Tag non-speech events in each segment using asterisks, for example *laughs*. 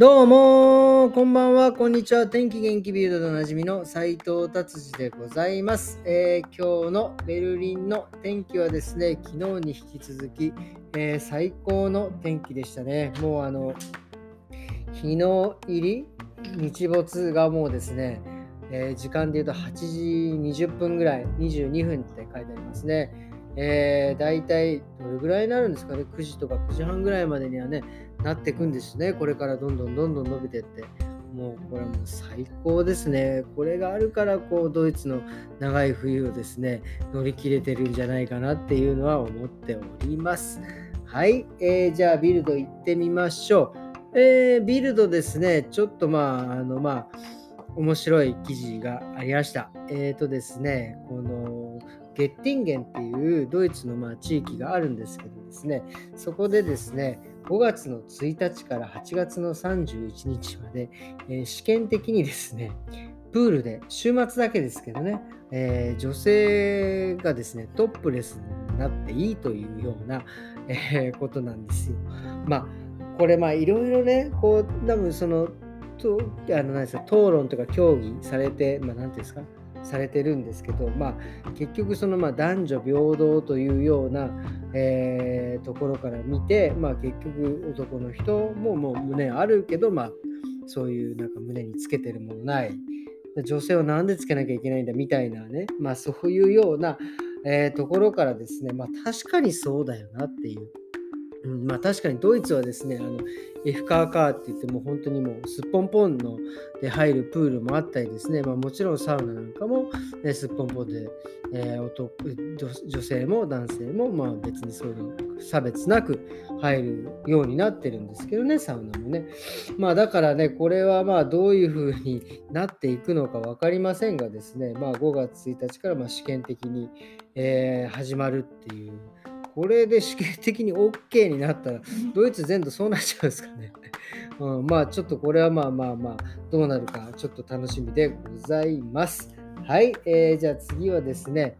どうもこんばんは、こんにちは。天気元気ビルドでおなじみの斉藤達治でございます、えー、今日のベルリンの天気はですね、昨日に引き続き、えー、最高の天気でしたね。もうあの、日の入り、日没がもうですね、えー、時間で言うと8時20分ぐらい、22分って書いてありますね。えー、大体どれぐらいになるんですかね、9時とか9時半ぐらいまでにはね、なっていくんですね。これからどんどんどんどん伸びてって。もうこれもう最高ですね。これがあるからこうドイツの長い冬をですね乗り切れてるんじゃないかなっていうのは思っております。はい、えー、じゃあビルド行ってみましょう。えー、ビルドですね、ちょっとまああのまあ面白い記事がありました。えっ、ー、とですね、このゲッティンゲンっていうドイツのま地域があるんですけどですね、そこでですね、5月の1日から8月の31日まで、えー、試験的にですね、プールで、週末だけですけどね、えー、女性がですね、トップレスになっていいというような、えー、ことなんですよ。まあ、これまあいろいろね、こう、多分その、とあの何ですか討論とか協議されて、まあ、何ていうんですか、されてるんですけど、まあ、結局そのまあ男女平等というような、えー、ところから見て、まあ、結局男の人ももう胸あるけど、まあ、そういうなんか胸につけてるものない。女性は何でつけなきゃいけないんだみたいなね、まあ、そういうような、えー、ところからですね、まあ、確かにそうだよなっていう。まあ確かにドイツはですね、あの F カーカーって言っても本当にもうすっぽんぽんので入るプールもあったりですね、まあ、もちろんサウナなんかも、ね、すっぽんぽんで、えー、男女性も男性もまあ別にそういう差別なく入るようになってるんですけどね、サウナもね。まあだからね、これはまあどういうふうになっていくのか分かりませんがですね、まあ5月1日からま試験的に、えー、始まるっていう。これで試験的に OK になったら、ドイツ全土そうなっちゃうんですかね。*laughs* うん、まあちょっとこれはまあまあまあ、どうなるかちょっと楽しみでございます。はい、えー、じゃあ次はですね、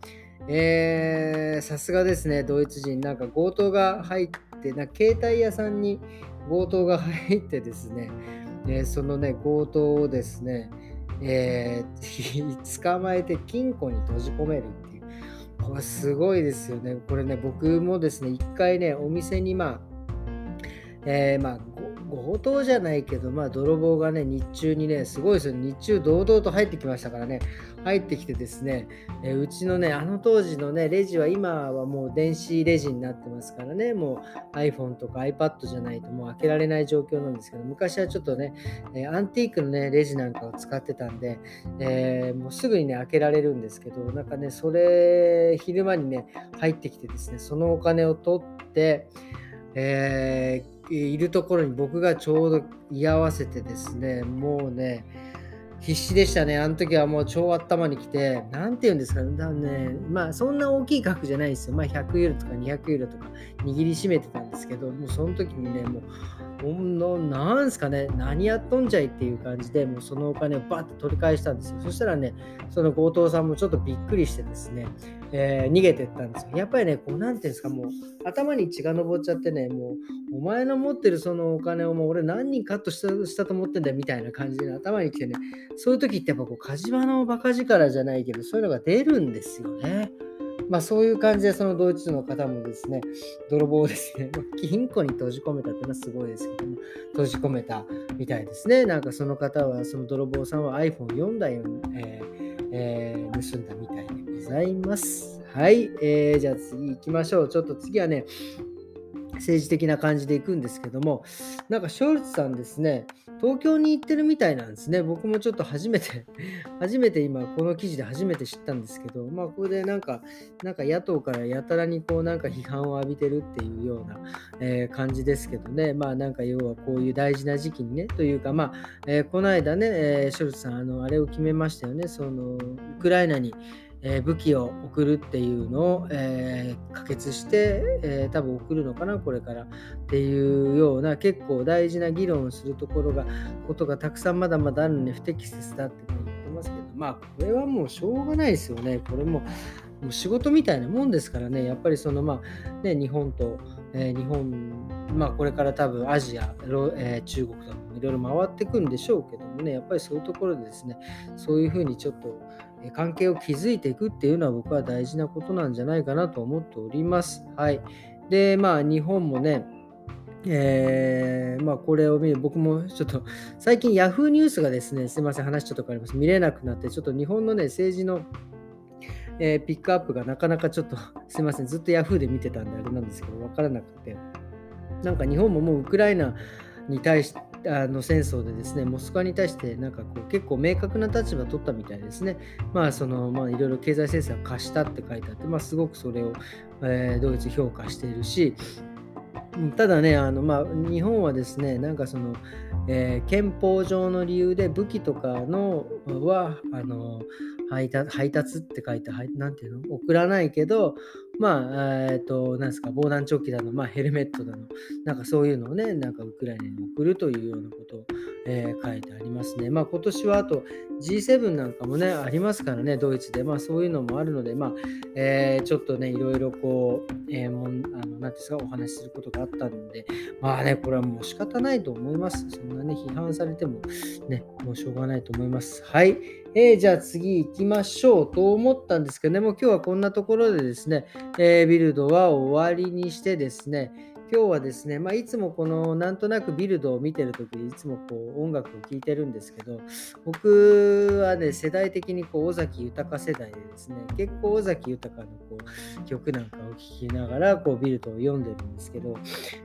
えー、さすがですね、ドイツ人、なんか強盗が入って、な携帯屋さんに強盗が入ってですね、えー、そのね、強盗をですね、えー、捕まえて金庫に閉じ込めるこれすごいですよね。これね、僕もですね、一回ね、お店にまあ、えー、まあ、強盗じゃないけど、まあ、泥棒がね、日中にね、すごいですよ。日中、堂々と入ってきましたからね、入ってきてですね、え、うちのね、あの当時のね、レジは今はもう電子レジになってますからね、もう iPhone とか iPad じゃないともう開けられない状況なんですけど、昔はちょっとね、え、アンティークのね、レジなんかを使ってたんで、えー、もうすぐにね、開けられるんですけど、なんかね、それ、昼間にね、入ってきてですね、そのお金を取って、えーいるところに僕がちょうど居合わせてですね、もうね、必死でしたね。あの時はもう超頭に来て、何て言うんですかね。だねまあそんな大きい額じゃないですよ。まあ100ユーロとか200ユーロとか握りしめてたんですけど、もうその時にね、もう、なんすかね、何やっとんじゃいっていう感じで、もうそのお金をバッと取り返したんですよ。そしたらね、その強盗さんもちょっとびっくりしてですね、えー、逃げてったんですよ。やっぱりね、こう、なんていうんですか、もう、頭に血が上っちゃってね、もう、お前の持ってるそのお金をもう俺何人カットしたしたと思ってんだよみたいな感じで頭に来てね、そういう時ってやっぱこう、火事場のバカ力じゃないけど、そういうのが出るんですよね。まあそういう感じでそのドイツの方もですね、泥棒ですね、*laughs* 金庫に閉じ込めたってのはすごいですけども、閉じ込めたみたいですね。なんかその方は、その泥棒さんは iPhone4 台を、えーえー、盗んだみたいでございます。はい、えー、じゃあ次行きましょう。ちょっと次はね、政治的な感じでいくんですけども、なんかショルツさんですね、東京に行ってるみたいなんですね。僕もちょっと初めて *laughs* 初めて今、この記事で初めて知ったんですけど、まあ、ここでなんか、なんか野党からやたらにこう、なんか批判を浴びてるっていうような、えー、感じですけどね、まあ、なんか要はこういう大事な時期にね、というか、まあ、えー、この間ね、えー、ショルツさん、あの、あれを決めましたよね、その、ウクライナに、え武器を送るっていうのを、えー、可決して、えー、多分送るのかなこれからっていうような結構大事な議論をするところがことがたくさんまだまだあるのに不適切だって言ってますけどまあこれはもうしょうがないですよね。これももう仕事みたいなもんですからね。やっぱりそのまあね日本と、えー、日本まあ、これから多分アジア、えー、中国とかもいろいろ回っていくんでしょうけどもね、やっぱりそういうところでですね、そういうふうにちょっと関係を築いていくっていうのは僕は大事なことなんじゃないかなと思っております。はい。で、まあ日本もね、えー、まあこれを見る僕もちょっと最近 Yahoo ニュースがですねすいません話ちょっと変わります見れなくなってちょっと日本のね政治の、えー、ピックアップがなかなかちょっと *laughs* すいませんずっと Yahoo で見てたんであれなんですけど分からなくてなんか日本ももうウクライナに対してあの戦争でですね、モスクワに対してなんかこう結構明確な立場を取ったみたいですね。まあそのまあいろいろ経済制裁を貸したって書いてあって、まあすごくそれを、えー、ドイツ評価しているし、ただね、あのまあ、日本はですね、なんかその、えー、憲法上の理由で武器とかのはあの配達配達って書いて、なんていうの？送らないけど、まあ、えっ、ー、と、なんですか、防弾チョッキだの、まあ、ヘルメットだの、なんかそういうのをね、なんかウクライナに送るというようなことを、えー、書いてありますね。まあ、今年はあと G7 なんかもね、ありますからね、ドイツで。まあ、そういうのもあるので、まあ、えー、ちょっとね、いろいろこう、えー、もんあのなんですか、お話しすることがあったので、まあね、これはもう仕方ないと思います。そんなね、批判されても、ね、もうしょうがないと思います。はい。えー、じゃあ次行きましょうと思ったんですけどね、もう今日はこんなところでですね、えー、ビルドは終わりにしてですね、今日はですね、まあ、いつもこのなんとなくビルドを見てるときいつもこう音楽を聴いてるんですけど僕はね世代的にこう尾崎豊世代でですね結構尾崎豊のこう曲なんかを聴きながらこうビルドを読んでるんですけど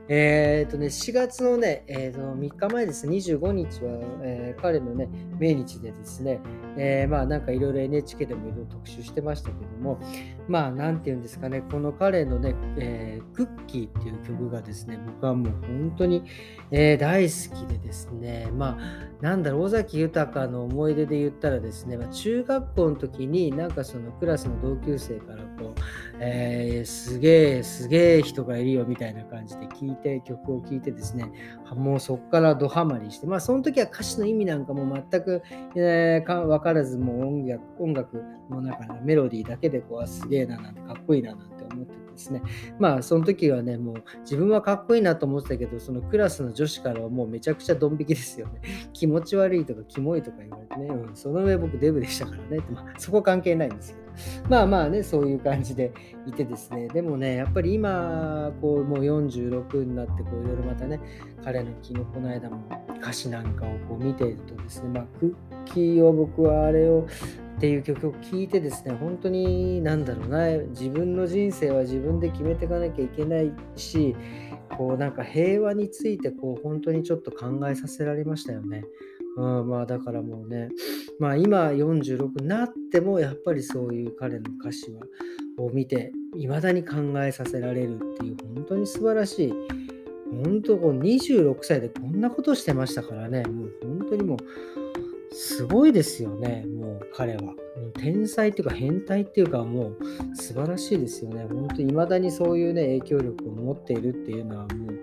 えっ、ー、とね4月のね、えー、と3日前です。25日は、えー、彼のね命日でですね、えー、まあなんかいろいろ NHK でもいろいろ特集してましたけどもまあなんて言うんですかねこの彼のね、えー、クッキーっていう曲ががですね、僕はもう本当に、えー、大好きでですね、まあ、なんだろう、尾崎豊の思い出で言ったらですね、まあ、中学校の時になんかそのクラスの同級生からこう、えー、すげえ、すげえ人がいるよみたいな感じで聞いて、曲を聴いてですね、もうそこからドハマりして、まあその時は歌詞の意味なんかも全く、えー、分からず、もう音楽音楽の中のメロディーだけでこう、すげえななんてかっこいいななんて思ってですね、まあその時はね、もう自分はかっこいいなと思ってたけど、そのクラスの女子からはもうめちゃくちゃドン引きですよね。*laughs* 気持ち悪いとかキモいとか言われてね、うん、その上僕デブでしたからね、まあ、そこ関係ないんですけど。*laughs* まあまあね、そういう感じでいてですね、でもね、やっぱり今、こう、もう46になって、こう、いろいろまたね、彼の昨日この間も歌詞なんかをこう見ているとですね、まあ、クッキーを僕はあれをっていう曲を聴いてですね、本当になんだろうな、自分の人生は自分で決めていかなきゃいけないし、こうなんか平和についてこう本当にちょっと考えさせられましたよね。うん、まあだからもうね、まあ今46になってもやっぱりそういう彼の歌詞はを見て、未だに考えさせられるっていう本当に素晴らしい。本当こう26歳でこんなことしてましたからね、もう本当にもうすごいですよね、もう彼は。天才っていうか変態っていうかもう素晴らしいですよね。本当に未だにそういうね影響力を持っているっていうのはもう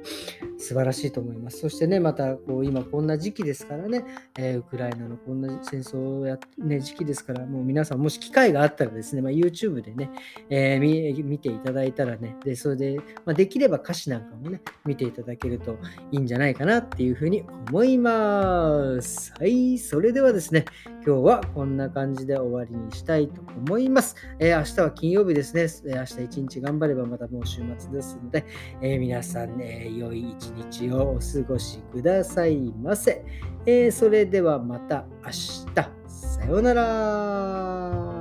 素晴らしいと思います。そしてね、またこう今こんな時期ですからね、えー、ウクライナのこんな戦争をや、ね、時期ですから、もう皆さんもし機会があったらですね、まあ、YouTube でね、えー、見ていただいたらね、でそれで、まあ、できれば歌詞なんかもね、見ていただけるといいんじゃないかなっていうふうに思います。はい、それではですね、今日はこんな感じで終わりにしたいと思います。えー、明日は金曜日ですね、え明日一日頑張ればまたもう週末ですので、え皆さん、ね、良い一日日をお過ごしくださいませ。えー、それではまた明日。さようなら。